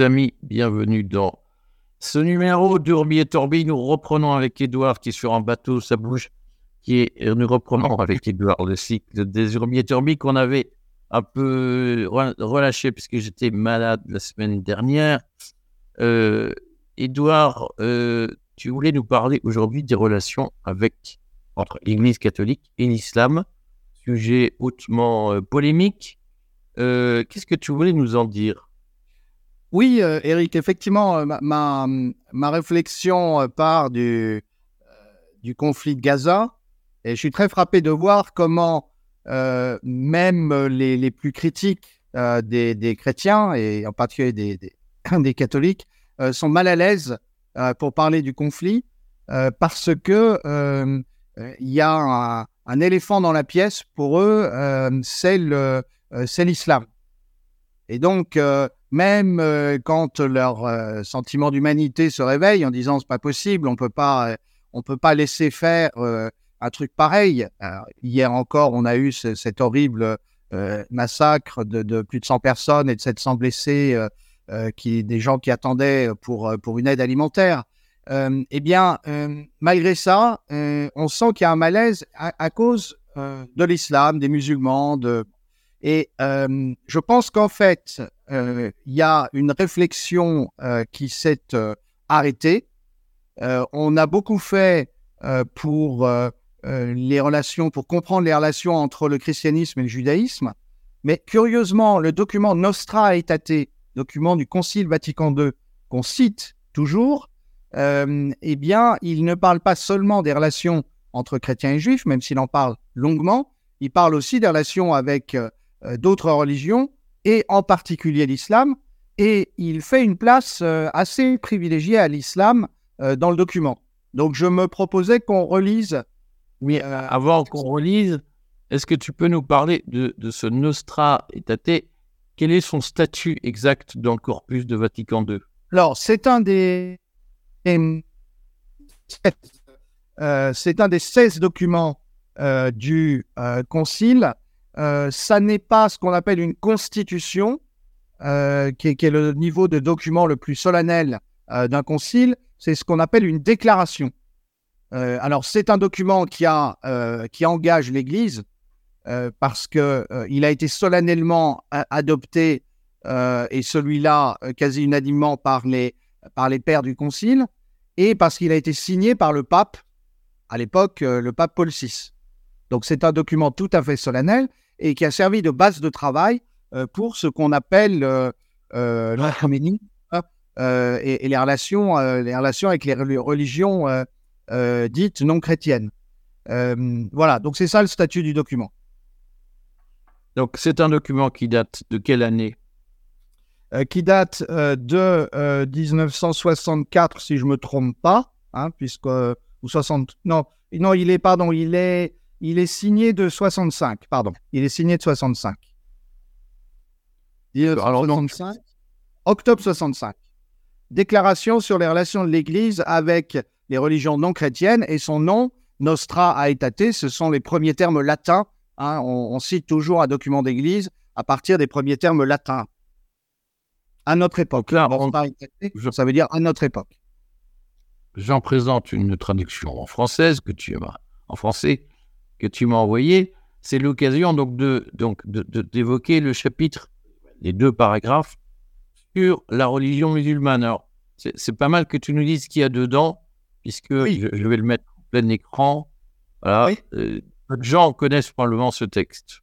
Amis, bienvenue dans ce numéro d'Urbi et Torbi. Nous reprenons avec Edouard qui est sur un bateau, ça bouge. Qui est, nous reprenons avec Edouard le cycle des Urbi et Torbi qu'on avait un peu relâché puisque j'étais malade la semaine dernière. Euh, Edouard, euh, tu voulais nous parler aujourd'hui des relations avec entre l'Église catholique et l'islam, sujet hautement euh, polémique. Euh, qu'est-ce que tu voulais nous en dire? Oui, euh, Eric, effectivement, ma, ma, réflexion part du, conflit de Gaza. Et je suis très frappé de voir comment même les, plus critiques des, chrétiens, et en particulier des, des, catholiques, sont mal à l'aise pour parler du conflit parce que il y a un, un, éléphant dans la pièce pour eux, c'est euh, l'islam. Et donc, euh, même euh, quand leur sentiment d'humanité se réveille en disant c'est pas possible, on peut pas, on peut pas laisser faire un truc pareil. hier encore, on a eu cet horrible massacre de, plus de 100 personnes et de 700 blessés, qui des gens qui attendaient pour pour une aide alimentaire. eh bien, malgré ça, on sent qu'il y a un malaise à, à cause de l'islam, des musulmans, de et euh, je pense qu'en fait, euh, il y a une réflexion euh, qui s'est arrêtée. on a beaucoup fait pour les relations, pour comprendre les relations entre le christianisme et le judaïsme. Mais curieusement, le document Nostra Aetate, document du Concile Vatican II, qu'on cite toujours, eh bien, il ne parle pas seulement des relations entre chrétiens et juifs, même s'il en parle longuement, il parle aussi des relations avec euh, d'autres religions, et en particulier l'islam, et il fait une place euh, assez privilégiée à l'islam euh, dans le document. Donc je me proposais qu'on relise. Oui, avant qu'on relise, est-ce que tu peux nous parler de, ce Nostra Aetate? Quel est son statut exact dans le corpus de Vatican II Alors, c'est un des. c'est un des 16 documents du Concile euh, ça n'est pas ce qu'on appelle une constitution, euh, qui, est, le niveau de document le plus solennel euh, d'un concile, c'est ce qu'on appelle une déclaration. alors c'est un document qui, engage l'Église parce que il a été solennellement adopté et celui-là quasi unanimement par les, par les pères du concile et parce qu'il a été signé par le pape à l'époque, le pape Paul VI. Donc c'est un document tout à fait solennel et qui a servi de base de travail euh, pour ce qu'on appelle euh, euh, l'Arménie hein, et, les, relations, les relations avec les religions dites non chrétiennes. voilà, donc c'est ça le statut du document. Donc c'est un document qui date de quelle année? Qui date de 1964, si je me trompe pas, hein, puisque ou 60, non, non, il est pardon, il est il est signé de 65, pardon. Il est signé de 65. Alors, 65 octobre 65. Déclaration sur les relations de l'Église avec les religions non chrétiennes et son nom, Nostra Aetate, ce sont les premiers termes latins. Hein. on, cite toujours un document d'Église à partir des premiers termes latins. À notre époque. Là, ça veut dire à notre époque. J'en présente une traduction en française que tu aimeras, en français que tu m'as envoyé, c'est l'occasion donc de donc d'évoquer le chapitre, les deux paragraphes sur la religion musulmane. Alors, c'est pas mal que tu nous dises ce qu'il y a dedans, puisque je, vais le mettre en plein écran. Voilà. Euh, de gens connaissent probablement ce texte.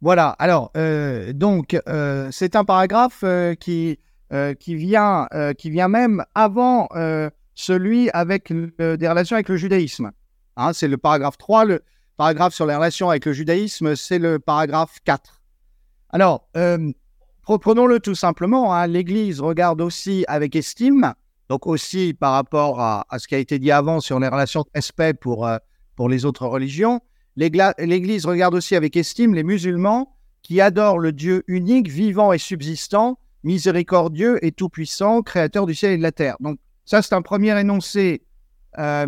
Voilà. Alors, euh, donc, euh, c'est un paragraphe qui, qui, vient, qui vient même avant celui avec des relations avec le judaïsme. Hein, c'est le paragraphe 3. Le, paragraphe sur les relations avec le judaïsme, c'est le paragraphe 4. Alors, euh, prenons-le tout simplement, hein. l'Église regarde aussi avec estime, donc aussi par rapport à, ce qui a été dit avant sur les relations de respect pour, euh, pour les autres religions, l'Église regarde aussi avec estime les musulmans qui adorent le Dieu unique, vivant et subsistant, miséricordieux et tout-puissant, créateur du ciel et de la terre. Donc ça, c'est un premier énoncé euh,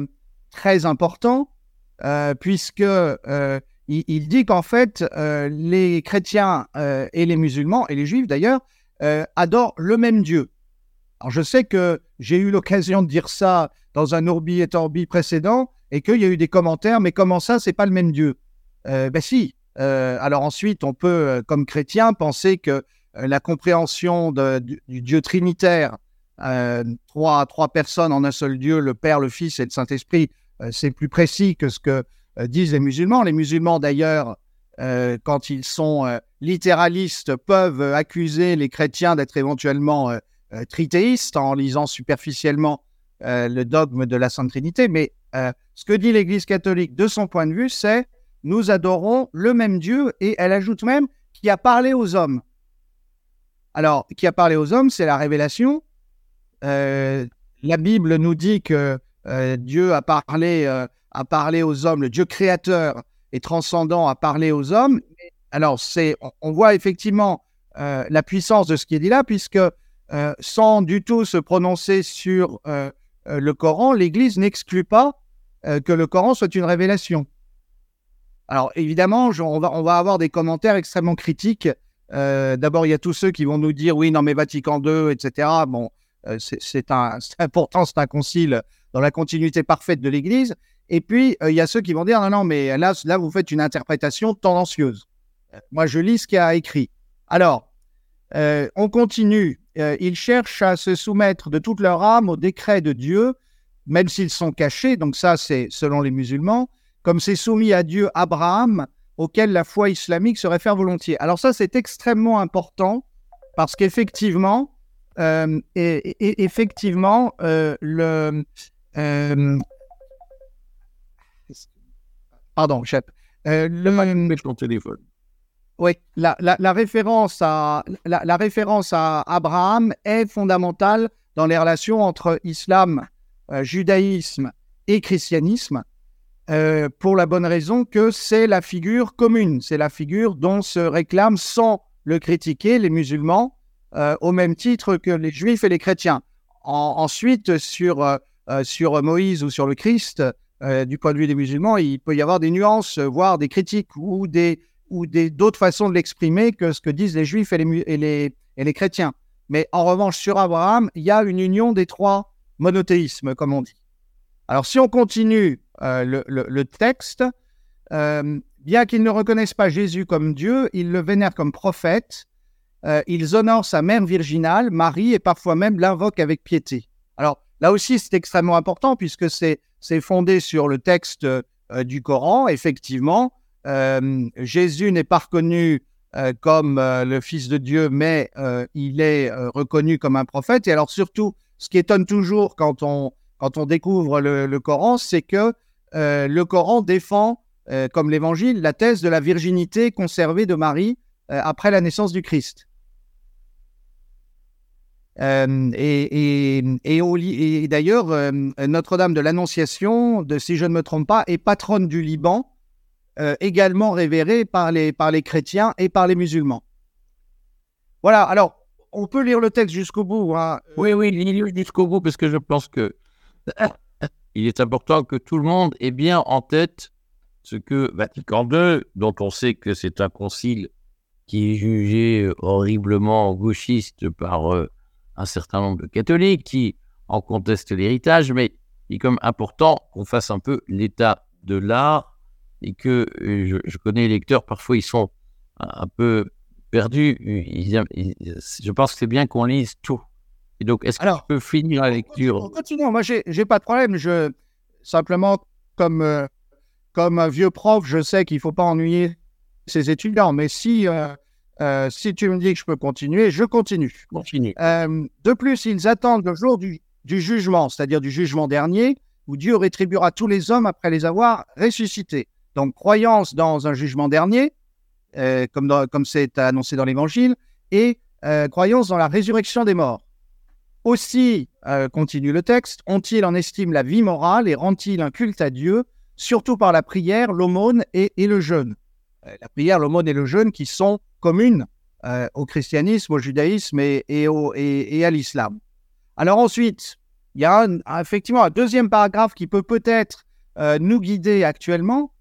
très important euh, puisque euh, il, dit qu'en fait, euh, les chrétiens et les musulmans, et les juifs d'ailleurs, adorent le même Dieu. Alors je sais que j'ai eu l'occasion de dire ça dans un Orbi et Orbi précédent et qu'il y a eu des commentaires, mais comment ça, c'est pas le même Dieu? Ben si. alors ensuite, on peut, comme chrétien, penser que la compréhension du, Dieu trinitaire, trois, trois personnes en un seul Dieu, le Père, le Fils et le Saint-Esprit, c'est plus précis que ce que disent les musulmans. Les musulmans, d'ailleurs, quand ils sont littéralistes, peuvent accuser les chrétiens d'être éventuellement tritéistes en lisant superficiellement le dogme de la Sainte Trinité. Mais ce que dit l'Église catholique de son point de vue, c'est nous adorons le même Dieu et elle ajoute même qui a parlé aux hommes. Alors, qui a parlé aux hommes, c'est la révélation. Euh, la Bible nous dit que euh, Dieu a parlé, euh, a parlé aux hommes, le Dieu créateur et transcendant a parlé aux hommes. Alors, c'est, on, voit effectivement la puissance de ce qui est dit là, puisque sans du tout se prononcer sur le Coran, l'Église n'exclut pas que le Coran soit une révélation. Alors, évidemment, on va, on va avoir des commentaires extrêmement critiques euh, d'abord, il y a tous ceux qui vont nous dire oui, non, mais Vatican II, etc. Bon, euh, c'est important, c'est un concile dans la continuité parfaite de l'Église. Et puis, euh, il y a ceux qui vont dire non, non, mais là, là, vous faites une interprétation tendancieuse. moi, je lis ce qu'il a écrit. Alors, on continue. ils cherchent à se soumettre de toute leur âme au décret de Dieu, même s'ils sont cachés. Donc ça, c'est selon les musulmans. Comme c'est soumis à Dieu Abraham, auquel la foi islamique se réfère volontiers. Alors ça, c'est extrêmement important parce qu'effectivement, euh, effectivement, euh, le euh, pardon, chef, le ton téléphone. Oui, la, la, référence à, la, la, référence à Abraham est fondamentale dans les relations entre islam, judaïsme et christianisme. Euh, pour la bonne raison que c'est la figure commune, c'est la figure dont se réclament sans le critiquer les musulmans, euh, au même titre que les juifs et les chrétiens. ensuite, sur, euh, sur Moïse ou sur le Christ, du point de vue des musulmans, il peut y avoir des nuances, voire des critiques ou des ou d'autres façons de l'exprimer que ce que disent les juifs et les, et les, et les chrétiens. Mais en revanche, sur Abraham, il y a une union des trois monothéismes, comme on dit. Alors, si on continue euh, le, texte, euh, bien qu'ils ne reconnaissent pas Jésus comme Dieu, ils le vénèrent comme prophète. Euh, ils honorent sa mère virginale, Marie, et parfois même l'invoquent avec piété. Alors là aussi, c'est extrêmement important puisque c'est fondé sur le texte du Coran. Effectivement, Jésus n'est pas reconnu comme le Fils de Dieu, mais il est reconnu comme un prophète. Et alors surtout, ce qui étonne toujours quand on, découvre le Coran, c'est que euh, le Coran défend, euh, comme l'Évangile, la thèse de la virginité conservée de Marie euh, après la naissance du Christ. Et, et, d'ailleurs, Notre-Dame de l'Annonciation, si je ne me trompe pas, est patronne du Liban, également révérée par les, par les chrétiens et par les musulmans. Voilà, alors, on peut lire le texte jusqu'au bout. Hein. Oui, oui, lire jusqu'au bout, parce que je pense que il est important que tout le monde ait bien en tête ce que Vatican II, dont on sait que c'est un concile qui est jugé horriblement gauchiste par euh, un certain nombre de catholiques qui en contestent l'héritage, mais il est comme important qu'on fasse un peu l'état de l'art et que euh, je, connais les lecteurs, parfois ils sont un, peu perdus. je pense que c'est bien qu'on lise tout donc, est-ce que tu peux finir la lecture? Continuons. Moi, j'ai, pas de problème. Je simplement comme euh, comme un vieux prof, je sais qu'il faut pas ennuyer ses étudiants. Mais si euh, euh, si tu me dis que je peux continuer, je continue. Continue. de plus, ils attendent le jour du, du jugement, c'est-à-dire du jugement dernier, où Dieu rétribuera tous les hommes après les avoir ressuscités. Donc, croyance dans un jugement dernier, comme, comme c'est annoncé dans l'Évangile, et croyance dans la résurrection des morts. Aussi, euh, continue le texte, ont-ils en estime la vie morale et rendent-ils un culte à Dieu, surtout par la prière, l'aumône et, le jeûne? Euh, La prière, l'aumône et le jeûne qui sont communes euh, au christianisme, au judaïsme et, et à l'islam. Alors ensuite, il y a effectivement un deuxième paragraphe qui peut peut-être nous guider actuellement,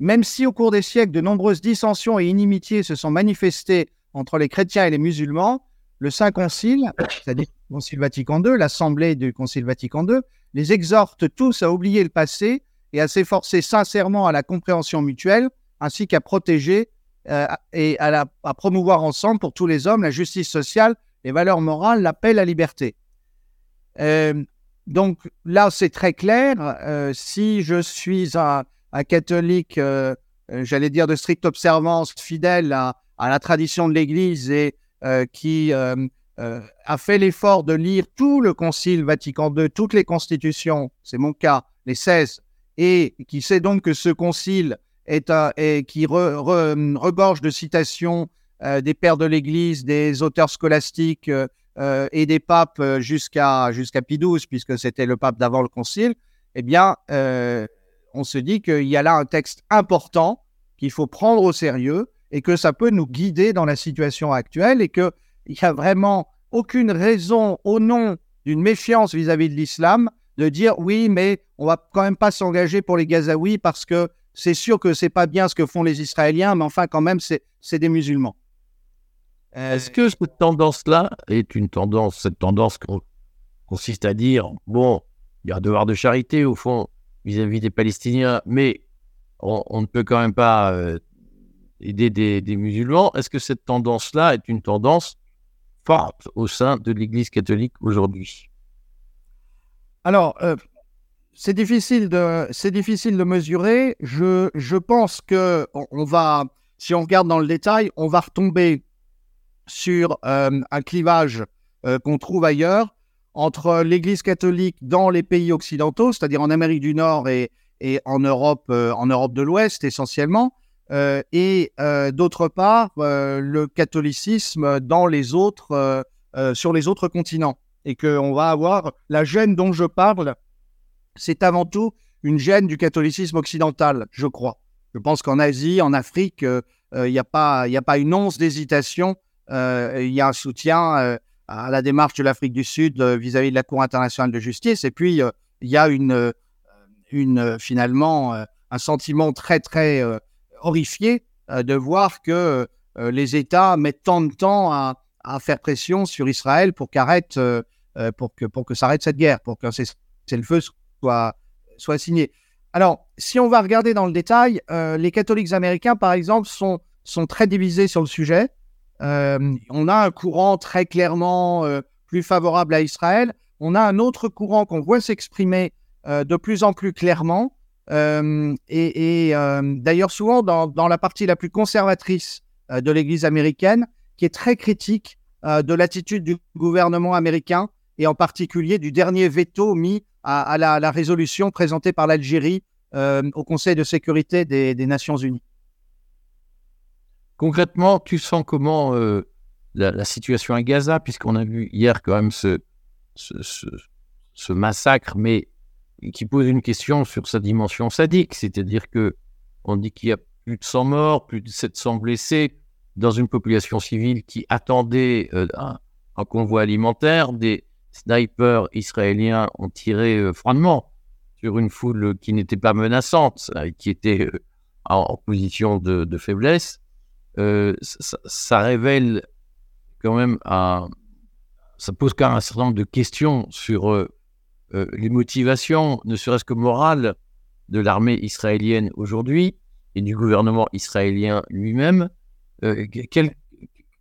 même si au cours des siècles, de nombreuses dissensions et inimitiés se sont manifestées entre les chrétiens et les musulmans, le Saint Concile, c'est-à-dire le Concile Vatican II, l'Assemblée du Concile Vatican II, les exhorte tous à oublier le passé et à s'efforcer sincèrement à la compréhension mutuelle, ainsi qu'à protéger euh, et à, promouvoir ensemble pour tous les hommes la justice sociale, les valeurs morales, la paix, la liberté. Euh, donc là, c'est très clair. Euh, si je suis un, catholique, j'allais dire de stricte observance, fidèle à, à la tradition de l'Église et qui a fait l'effort de lire tout le Concile Vatican II, toutes les constitutions, c'est mon cas, les 16, et qui sait donc que ce concile est, qui regorge de citations euh, des pères de l'Église, des auteurs scolastiques euh, euh, et des papes jusqu'à jusqu'à Pie XII, puisque c'était le pape d'avant le concile, eh bien, on se dit qu'il y a là un texte important qu'il faut prendre au sérieux et que ça peut nous guider dans la situation actuelle et qu'il n'y a vraiment aucune raison au nom d'une méfiance vis-à-vis -vis de l'islam de dire oui, mais on va quand même pas s'engager pour les Gazaouis parce que c'est sûr que c'est pas bien ce que font les Israéliens, mais enfin, quand même, c'est des musulmans. Euh, Est-ce que cette tendance-là est une tendance, cette tendance consiste à dire, bon, il y a un devoir de charité au fond vis-à-vis des Palestiniens, mais on, ne peut quand même pas euh, aider des, musulmans. Est-ce que cette tendance-là est une tendance forte au sein de l'Église catholique aujourd'hui? Alors, euh, c'est difficile de c'est difficile de mesurer. Je, je pense que on, va si on regarde dans le détail, on va retomber sur euh, un clivage euh, qu'on trouve ailleurs entre l'Église catholique dans les pays occidentaux, c'est-à-dire en Amérique du Nord et, et en Europe euh, en Europe de l'Ouest essentiellement, et d'autre part le catholicisme dans les autres sur les autres continents, et qu'on va avoir la gêne dont je parle c'est avant tout une gêne du catholicisme occidental, je crois. Je pense qu'en Asie, en Afrique, euh, euh, il n'y a, pas, une once d'hésitation. Euh, il y a un soutien à la démarche de l'Afrique du Sud vis-à-vis de la Cour internationale de justice. Et puis, il y a une, finalement un sentiment très, très horrifié de voir que les États mettent tant de temps à, à faire pression sur Israël pour qu'arrête, pour que, pour que s'arrête cette guerre, pour que c'est le feu soit, signé. Alors, si on va regarder dans le détail, euh, les catholiques américains, par exemple, sont, sont très divisés sur le sujet. Euh, on a un courant très clairement euh, plus favorable à Israël. On a un autre courant qu'on voit s'exprimer de plus en plus clairement. et, et d'ailleurs, souvent dans, dans, la partie la plus conservatrice de l'Église américaine, qui est très critique de l'attitude du gouvernement américain et en particulier du dernier veto mis à, la, résolution présentée par l'Algérie euh, au Conseil de sécurité des, Nations Unies. Concrètement, tu sens comment euh, la, situation à Gaza, puisqu'on a vu hier quand même ce, massacre, mais qui pose une question sur sa dimension sadique, c'est-à-dire que on dit qu'il y a plus de 100 morts, plus de 700 blessés dans une population civile qui attendait euh, un, convoi alimentaire, des, snipers israéliens ont tiré euh, froidement sur une foule qui n'était pas menaçante, euh, qui était euh, en, position de, faiblesse, ça, révèle quand même un, ça pose quand même un certain nombre de questions sur les motivations, ne serait-ce que morales, de l'armée israélienne aujourd'hui et du gouvernement israélien lui-même.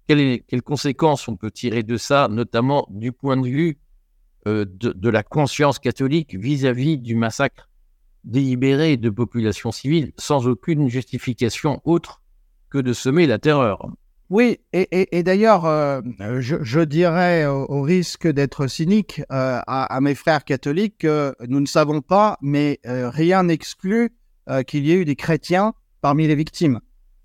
Quelles conséquences on peut tirer de ça, notamment du point de vue euh, de, la conscience catholique vis-à-vis du massacre délibéré de populations civiles, sans aucune justification autre que de semer la terreur oui, et, d'ailleurs, euh, je, dirais au, risque d'être cynique euh, à, mes frères catholiques que nous ne savons pas, mais rien n'exclut qu'il y ait eu des chrétiens parmi les victimes.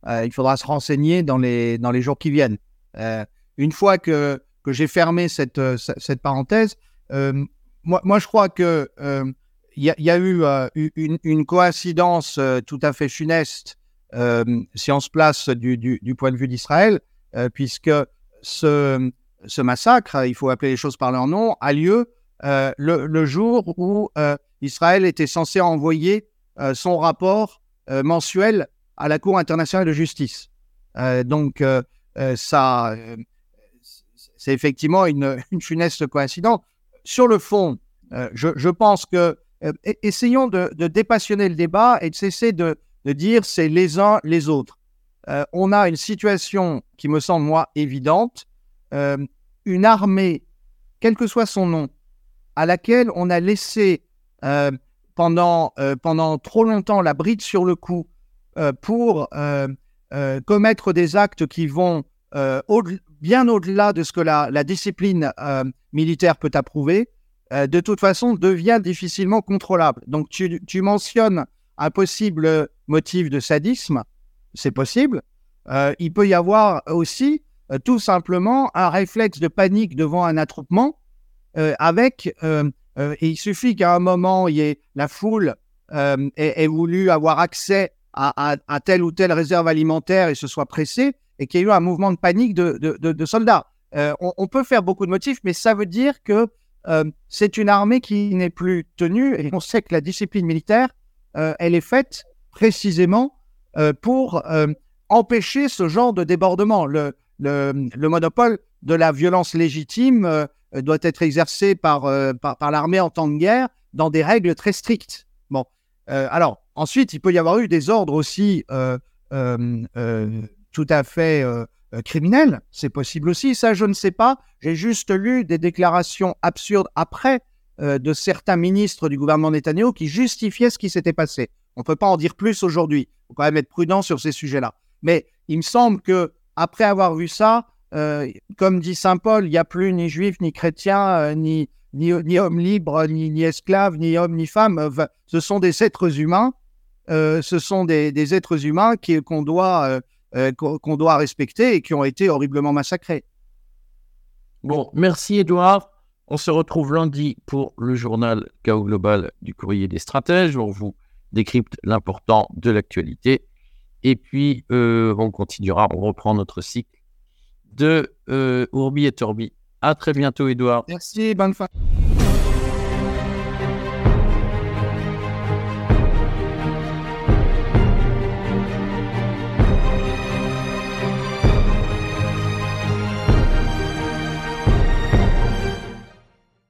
il faudra se renseigner dans les, dans les jours qui viennent. Euh, une fois que, que j'ai fermé cette, euh, cette parenthèse, euh, moi, moi, je crois que il y, a eu une, coïncidence tout à fait funeste si on se place du, du, point de vue d'Israël, puisque ce, ce massacre, il faut appeler les choses par leur nom, a lieu le, le, jour où Israël était censé envoyer son rapport mensuel à la Cour internationale de justice. donc, euh, ça, euh, c'est effectivement une, une, funeste coïncidence. Sur le fond, je, je, pense que essayons de, dépassionner le débat et de cesser de, dire c'est les uns les autres. on a une situation qui me semble moi évidente, une armée, quel que soit son nom, à laquelle on a laissé euh, pendant, euh, pendant trop longtemps la bride sur le cou euh, pour commettre des actes qui vont bien au-delà de ce que la, discipline militaire peut approuver, de toute façon devient difficilement contrôlable. Donc tu, tu mentionnes un possible motif de sadisme, c'est possible. il peut y avoir aussi tout simplement un réflexe de panique devant un attroupement avec euh, il suffit qu'à un moment, y ait la foule euh, ait, voulu avoir accès à, à, telle ou telle réserve alimentaire et se soit pressé, et qu'il y ait eu un mouvement de panique de, de, de, soldats. Euh, on, on, peut faire beaucoup de motifs, mais ça veut dire que euh, c'est une armée qui n'est plus tenue, et on sait que la discipline militaire, euh, elle est faite précisément pour empêcher ce genre de débordement. Le, le, le monopole de la violence légitime euh, doit être exercé euh, par, par, l'armée en temps de guerre dans des règles très strictes. Bon, euh, alors ensuite, il peut y avoir eu des ordres aussi tout à fait criminels. C'est possible aussi. Ça, je ne sais pas. J'ai juste lu des déclarations absurdes après de certains ministres du gouvernement Netanyahu qui justifiaient ce qui s'était passé. On ne peut pas en dire plus aujourd'hui. Il faut quand même être prudent sur ces sujets-là. Mais il me semble que après avoir vu ça, euh, comme dit Saint Paul, il n'y a plus ni juifs, ni chrétiens, euh, ni, ni, ni hommes libres, ni, ni esclaves, ni hommes, ni femmes. ce sont des êtres humains. Euh, ce sont des, des êtres humains qu'on doit, qu'on doit respecter et qui ont été horriblement massacrés. Bon, merci Edouard. On se retrouve lundi pour le journal Chaos Global du courrier des stratèges. On vous décrypte l'important de l'actualité. Et puis, on continuera, on reprend notre cycle de euh, Urbi et Torbi. À très bientôt, Edouard. Merci, bonne fin.